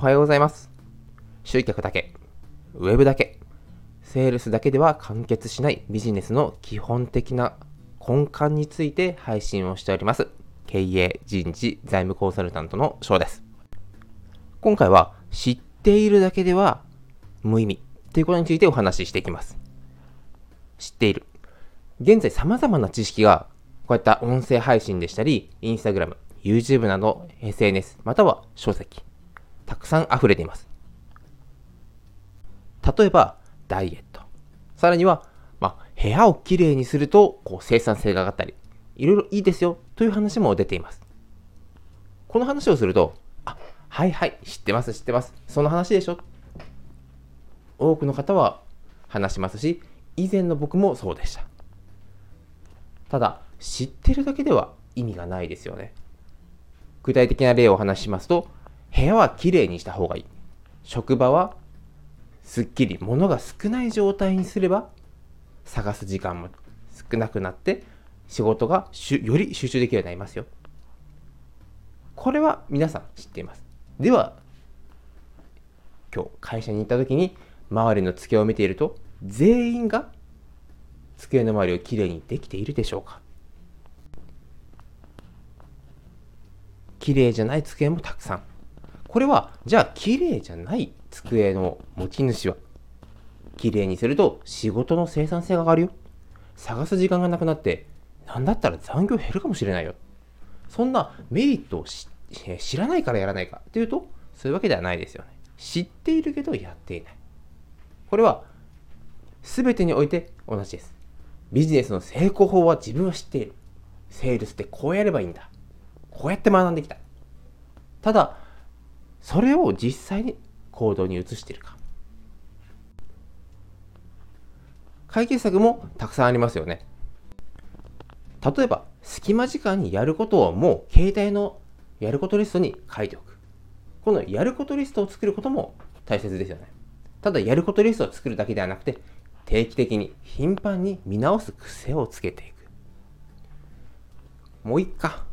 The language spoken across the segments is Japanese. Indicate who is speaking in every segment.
Speaker 1: おはようございます。集客だけ、ウェブだけ、セールスだけでは完結しないビジネスの基本的な根幹について配信をしております。経営人事財務コンサルタントの翔です。今回は知っているだけでは無意味ということについてお話ししていきます。知っている。現在様々な知識がこういった音声配信でしたり、インスタグラム、YouTube など SNS、または書籍、たくさん溢れています。例えば、ダイエット。さらには、まあ、部屋をきれいにするとこう生産性が上がったり、いろいろいいですよという話も出ています。この話をすると、あ、はいはい、知ってます、知ってます。その話でしょ。多くの方は話しますし、以前の僕もそうでした。ただ、知ってるだけでは意味がないですよね。具体的な例をお話ししますと、部屋はきれいにした方がいい。職場はすっきり物が少ない状態にすれば、探す時間も少なくなって、仕事がより集中できるようになりますよ。これは皆さん知っています。では、今日会社に行った時に、周りの机を見ていると、全員が机の周りをきれいにできているでしょうか綺麗じゃない机もたくさん。これは、じゃあ綺麗じゃない机の持ち主は、綺麗にすると仕事の生産性が上がるよ。探す時間がなくなって、なんだったら残業減るかもしれないよ。そんなメリットを知らないからやらないかというと、そういうわけではないですよね。知っているけどやっていない。これは、全てにおいて同じです。ビジネスの成功法は自分は知っている。セールスってこうやればいいんだ。こうやって学んできた。ただ、それを実際に行動に移しているか。解決策もたくさんありますよね。例えば、隙間時間にやることをもう携帯のやることリストに書いておく。このやることリストを作ることも大切ですよね。ただやることリストを作るだけではなくて、定期的に頻繁に見直す癖をつけていく。もういっか。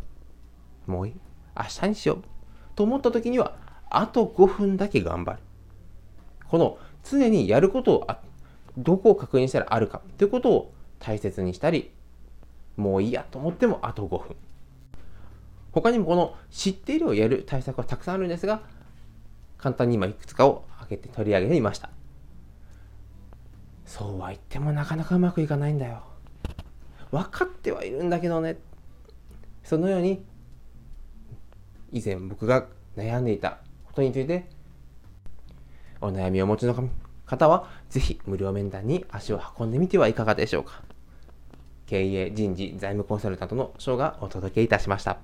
Speaker 1: もういい。明日にしよう。と思った時には、あと5分だけ頑張る。この常にやることをあ、どこを確認したらあるかということを大切にしたり、もういいやと思ってもあと5分。他にもこの知っているをやる対策はたくさんあるんですが、簡単に今いくつかを挙げて取り上げてみました。そうは言ってもなかなかうまくいかないんだよ。分かってはいるんだけどね。そのように、以前僕が悩んでいたことについて、お悩みをお持ちの方は、ぜひ無料面談に足を運んでみてはいかがでしょうか。経営人事財務コンサルタントの翔がお届けいたしました。